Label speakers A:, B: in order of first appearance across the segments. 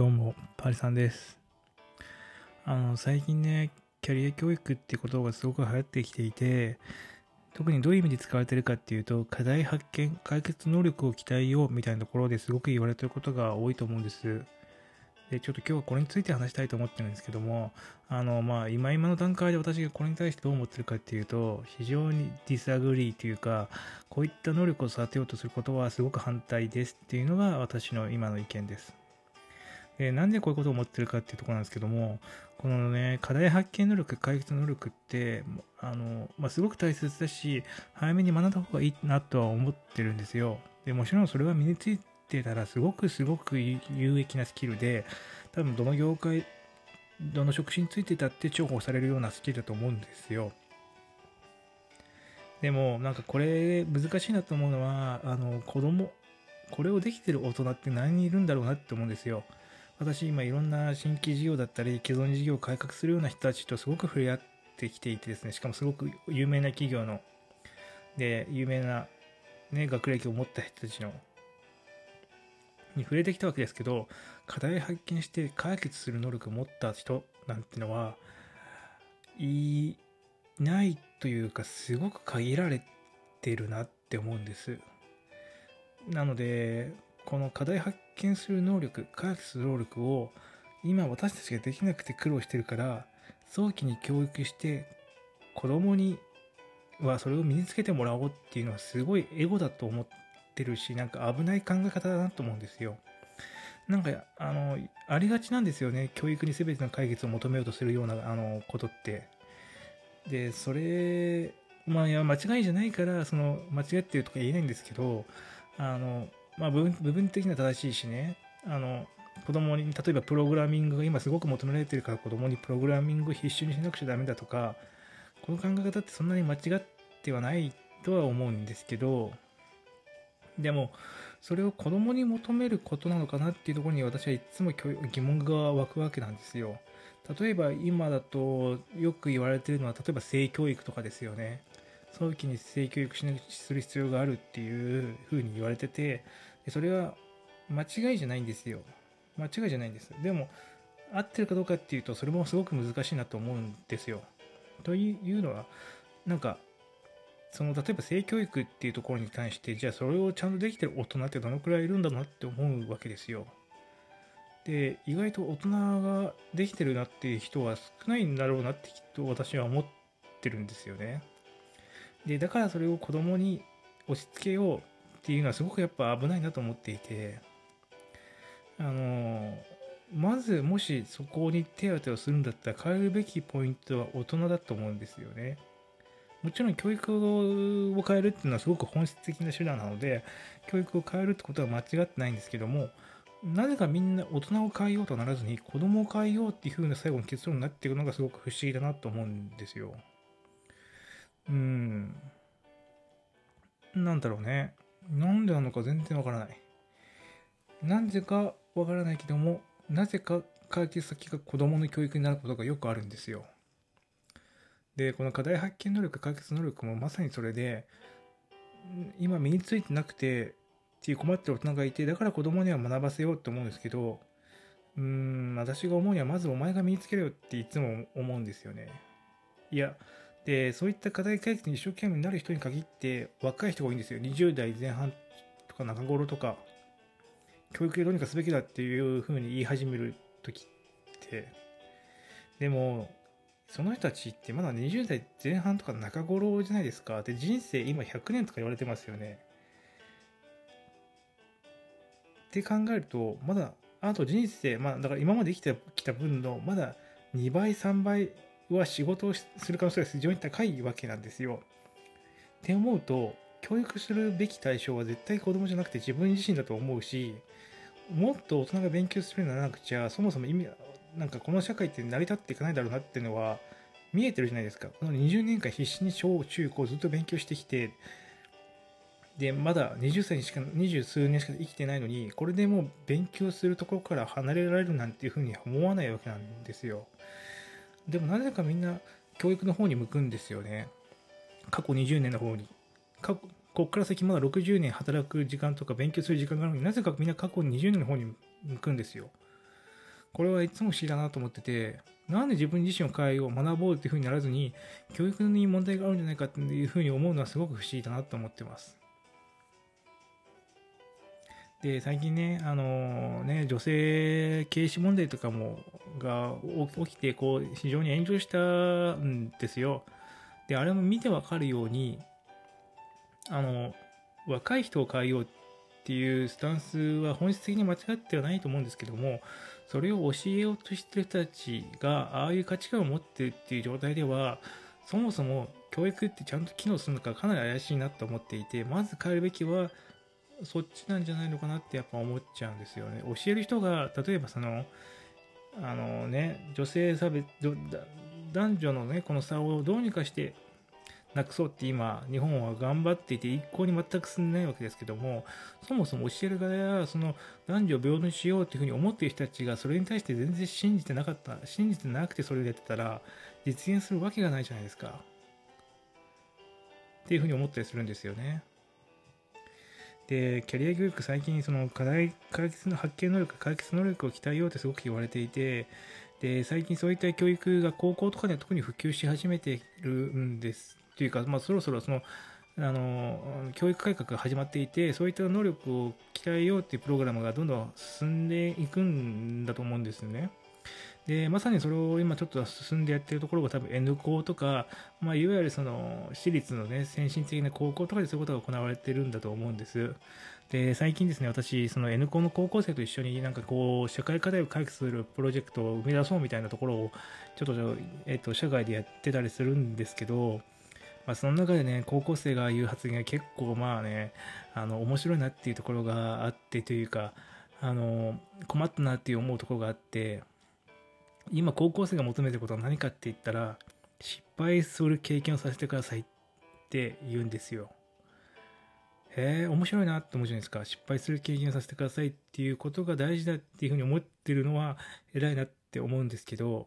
A: どうも、パリさんです。あの、最近ね、キャリア教育ってことがすごく流行ってきていて、特にどういう意味で使われてるかっていうと、課題発見、解決能力を鍛えようみたいなところですごく言われてることが多いと思うんです。で、ちょっと今日はこれについて話したいと思ってるんですけども、あの、まあ、今今の段階で私がこれに対してどう思ってるかっていうと、非常に disagree というか、こういった能力を育てようとすることはすごく反対ですっていうのが私の今の意見です。でなんでこういうことを思ってるかっていうとこなんですけども、このね、課題発見能力、解決能力って、あの、まあ、すごく大切だし、早めに学んだ方がいいなとは思ってるんですよ。でもちろんそれは身についてたら、すごくすごく有益なスキルで、多分どの業界、どの職種についてたって重宝されるようなスキルだと思うんですよ。でも、なんかこれ難しいなと思うのは、あの、子供、これをできてる大人って何人いるんだろうなって思うんですよ。私今いろんな新規事業だったり既存事業を改革するような人たちとすごく触れ合ってきていてですねしかもすごく有名な企業ので有名な、ね、学歴を持った人たちのに触れてきたわけですけど課題発見して解決する能力を持った人なんてのはいないというかすごく限られてるなって思うんです。なのでこの課題発見する能力解決する能力を今私たちができなくて苦労してるから早期に教育して子供にはそれを身につけてもらおうっていうのはすごいエゴだと思ってるしなんか危ない考え方だなと思うんですよ。なんかあのありがちなんですよね。教育に全ての解決を求めようとするようなあのことって。でそれまあいや間違いじゃないからその間違ってるとか言えないんですけどあのまあ部分的には正しいしね。あの子供に例えばプログラミングが今すごく求められてるから子供にプログラミングを必修にしなくちゃダメだとかこの考え方ってそんなに間違ってはないとは思うんですけどでもそれを子供に求めることなのかなっていうところに私はいつも疑問が湧くわけなんですよ。例えば今だとよく言われてるのは例えば性教育とかですよね。早期に性教育しする必要があるっていうふうに言われててそれは間違いじゃないんですよ。間違いじゃないんです。でも合ってるかどうかっていうとそれもすごく難しいなと思うんですよ。というのはなんかその例えば性教育っていうところに対してじゃあそれをちゃんとできてる大人ってどのくらいいるんだなって思うわけですよ。で意外と大人ができてるなっていう人は少ないんだろうなってきっと私は思ってるんですよね。でだからそれを子供に押し付けようっていうのはすごくやっぱ危ないなと思っていてあのまずもしそこに手当てをするんだったら変えるべきポイントは大人だと思うんですよね。もちろん教育を変えるっていうのはすごく本質的な手段なので教育を変えるってことは間違ってないんですけどもなぜかみんな大人を変えようとならずに子供を変えようっていう風な最後の結論になっていくのがすごく不思議だなと思うんですよ。うん。なんだろうね。なんでなのか全然わからない。なぜかわからないけどもなぜか解決先が子供の教育になることがよくあるんですよ。でこの課題発見能力解決能力もまさにそれで今身についてなくてっていう困ってる大人がいてだから子供には学ばせようと思うんですけどうーん私が思うにはまずお前が身につけろよっていつも思うんですよね。いやでそういった課題解決に一生懸命になる人に限って若い人が多いんですよ。20代前半とか中頃とか。教育でどうにかすべきだっていうふうに言い始める時って。でもその人たちってまだ20代前半とか中頃じゃないですか。で人生今100年とか言われてますよね。って考えるとまだあと人生まあだから今まで生きてきた分のまだ2倍3倍は仕事をする可能性が非常に高いわけなんですよ。って思うと教育するべき対象は絶対子供じゃなくて自分自身だと思うしもっと大人が勉強するようにならなくちゃそもそも意味なんかこの社会って成り立っていかないだろうなっていうのは見えてるじゃないですか。この20年間必死に小中高ずっと勉強してきてでまだ20歳にしか20数年しか生きてないのにこれでもう勉強するところから離れられるなんていうふうには思わないわけなんですよ。でもなぜかみんな教育の方に向くんですよね。過去20年の方に。過去ここから先まだ60年働く時間とか勉強する時間があるのになぜかみんな過去20年の方に向くんですよ。これはいつも不思議だなと思ってて、なんで自分自身を変えよう、学ぼうっていうふうにならずに、教育に問題があるんじゃないかっていうふうに思うのはすごく不思議だなと思ってます。で、最近ね、あのね、女性軽視問題とかも、が起きて、こう、非常に炎上したんですよ。で、あれも見てわかるように、あの、若い人を変えようっていうスタンスは本質的に間違ってはないと思うんですけども、それを教えようとしてる人たちが、ああいう価値観を持ってるっていう状態では、そもそも教育ってちゃんと機能するのかかなり怪しいなと思っていて、まず変えるべきは、そっちなんじゃないのかなってやっぱ思っちゃうんですよね。教える人が、例えばその、あのね、女性差別、男女のね、この差をどうにかしてなくそうって今、日本は頑張っていて、一向に全く進んでないわけですけども、そもそも教える側や、その男女平等にしようっていうふうに思っている人たちが、それに対して全然信じてなかった、信じてなくてそれをやってたら、実現するわけがないじゃないですか。っていうふうに思ったりするんですよね。で、キャリア教育、最近、その課題解決の発見能力、解決能力を鍛えようってすごく言われていて、で、最近そういった教育が高校とかでは特に普及し始めているんです。というか、まあ、そろそろその、あの、教育改革が始まっていて、そういった能力を鍛えようっていうプログラムがどんどん進んでいくんだと思うんですね。で、まさにそれを今ちょっと進んでやってるところが多分 N 校とか、まあ、いわゆるその私立のね、先進的な高校とかでそういうことが行われてるんだと思うんです。で、最近ですね、私、その N 校の高校生と一緒になんかこう、社会課題を解決するプロジェクトを生み出そうみたいなところを、ちょっと、えっと、社外でやってたりするんですけど、まあ、その中でね、高校生が言う発言が結構まあね、あの、面白いなっていうところがあってというか、あの、困ったなっていう思うところがあって、今高校生が求めてることは何かって言ったら、失敗する経験をさせてくださいって言うんですよ。へえ、面白いなって思うじゃないですか。失敗する経験をさせてくださいっていうことが大事だっていうふうに思ってるのは偉いなって思うんですけど、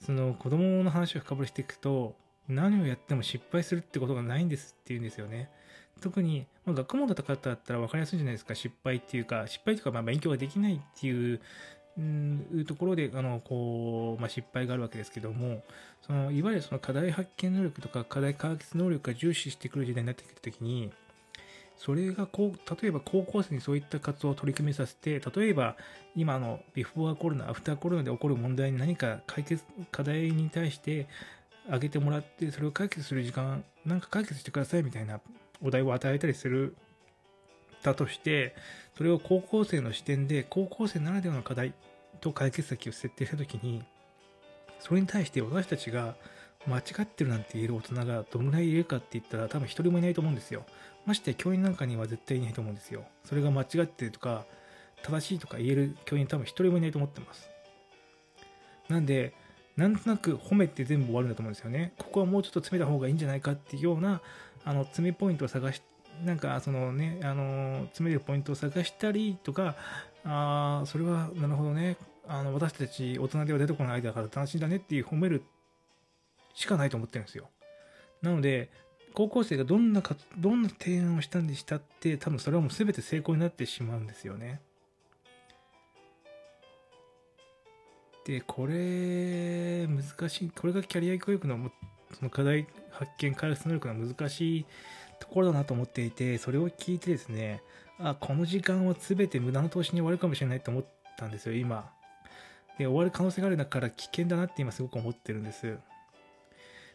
A: その子供の話を深掘りしていくと、何をやっても失敗するってことがないんですって言うんですよね。特に、まあ、学問だった方だったら分かりやすいじゃないですか。失敗っていうか、失敗とか、まあ、勉強ができないっていういうところであのこう、まあ、失敗があるわけですけどもそのいわゆるその課題発見能力とか課題解決能力が重視してくる時代になってきた時にそれがこう例えば高校生にそういった活動を取り組みさせて例えば今のビフォーコロナアフターコロナで起こる問題に何か解決課題に対して挙げてもらってそれを解決する時間なんか解決してくださいみたいなお題を与えたりするだとしてそれを高校生の視点で高校生ならではの課題と解決先を設定したときに、それに対して私たちが間違ってるなんて言える大人がどのぐらいいるかって言ったら多分一人もいないと思うんですよ。まして教員なんかには絶対いないと思うんですよ。それが間違ってるとか、正しいとか言える教員多分一人もいないと思ってます。なんで、なんとなく褒めて全部終わるんだと思うんですよね。ここはもうちょっと詰めた方がいいんじゃないかっていうような、あの、詰めポイントを探し、なんか、そのね、あの、詰めるポイントを探したりとか、ああ、それは、なるほどね。あの、私たち大人では出てこないアイデアから楽しいんだねっていう褒めるしかないと思ってるんですよ。なので、高校生がどんなか、どんな提案をしたんでしたって、多分それはもう全て成功になってしまうんですよね。で、これ、難しい、これがキャリア教育のその課題発見、開発能力の難しいところだなと思っていて、それを聞いてですね、あ、この時間は全て無駄な投資に終わるかもしれないと思ったんですよ、今。で、終わる可能性があるんだから危険だなって今すごく思ってるんです。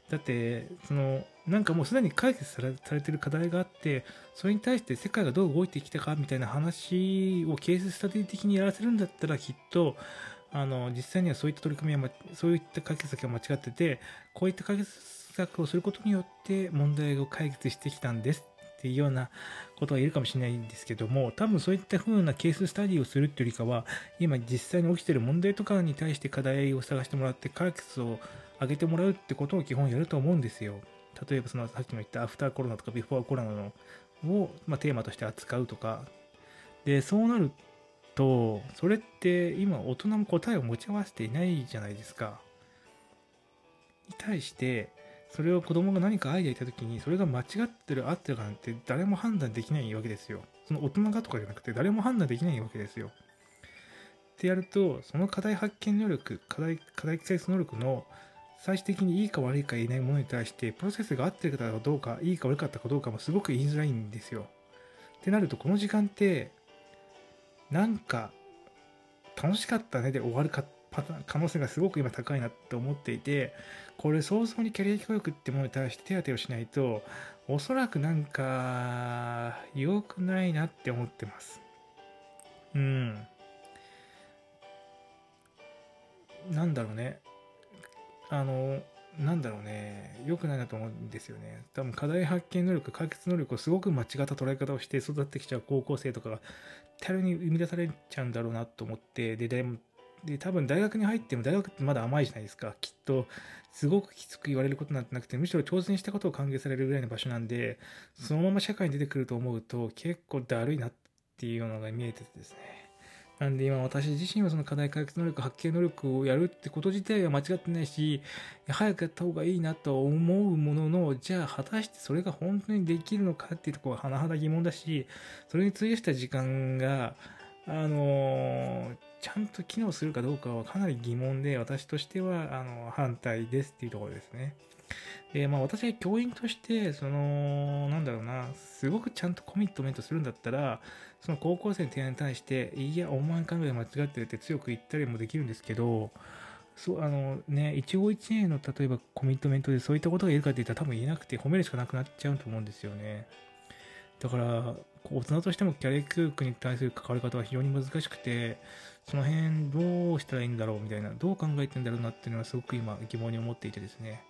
A: だって、その、なんかもうすでに解決されされてる課題があって、それに対して世界がどう動いてきたかみたいな話をケーススタディ的にやらせるんだったらきっと、あの、実際にはそういった取り組みは、そういった解決策が間違ってて、こういった解決策をすることによって問題を解決してきたんですっていうようなことが言えるかもしれないんですけども、多分そういった風なケーススタディをするっていうよりかは、今実際に起きてる問題とかに対して課題を探してもらって解決を上げてもらうってことを基本やると思うんですよ。例えばそのさっきも言ったアフターコロナとかビフォーコロナのを、ま、テーマとして扱うとか。で、そうなると、それって今大人も答えを持ち合わせていないじゃないですか。に対して、それを子供が何かアイデア言った時に、それが間違ってる、合ってるかなんて誰も判断できないわけですよ。その大人がとかじゃなくて誰も判断できないわけですよ。ってやると、その課題発見能力、課題、課題解決能力の最終的にいいか悪いか言えないものに対して、プロセスが合ってるかどうか、いいか悪かったかどうかもすごく言いづらいんですよ。ってなると、この時間って、なんか、楽しかったねで終わるかパターン可能性がすごく今高いなって思っていて、これ早々にキャリア教育ってものに対して手当てをしないと、おそらくなんか、良くないなって思ってます。うん。なんだろうね。あの、なんだろうね。良くないなと思うんですよね。多分課題発見能力、解決能力をすごく間違った捉え方をして育ってきちゃう高校生とかが大量に生み出されちゃうんだろうなと思って、で、でで、多分大学に入っても大学ってまだ甘いじゃないですか。きっと、すごくきつく言われることなんてなくて、むしろ挑戦したことを歓迎されるぐらいの場所なんで、そのまま社会に出てくると思うと、結構だるいなっていうのが見えててですね。なんで今私自身はその課題解決能力、発見能力をやるってこと自体は間違ってないし、早くやった方がいいなと思うものの、じゃあ果たしてそれが本当にできるのかっていうところは甚だ疑問だし、それに費やした時間が、あのーちゃんと機能するかどうかはかなり疑問で、私としてはあの反対ですっていうところですね。で、まあ私が教員として、その、なんだろうな、すごくちゃんとコミットメントするんだったら、その高校生の提案に対して、いや、お前考え間違ってるって強く言ったりもできるんですけど、そう、あのね、一期一会の例えばコミットメントでそういったことが言えるかって言ったら多分言えなくて褒めるしかなくなっちゃうと思うんですよね。だから、大人としてもキャリア教育に対する関わり方は非常に難しくて、その辺どうしたらいいんだろうみたいな、どう考えてんだろうなっていうのはすごく今疑問に思っていてですね、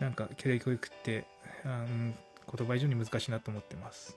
A: なんかキャリア教育って、うん、言葉以上に難しいなと思ってます。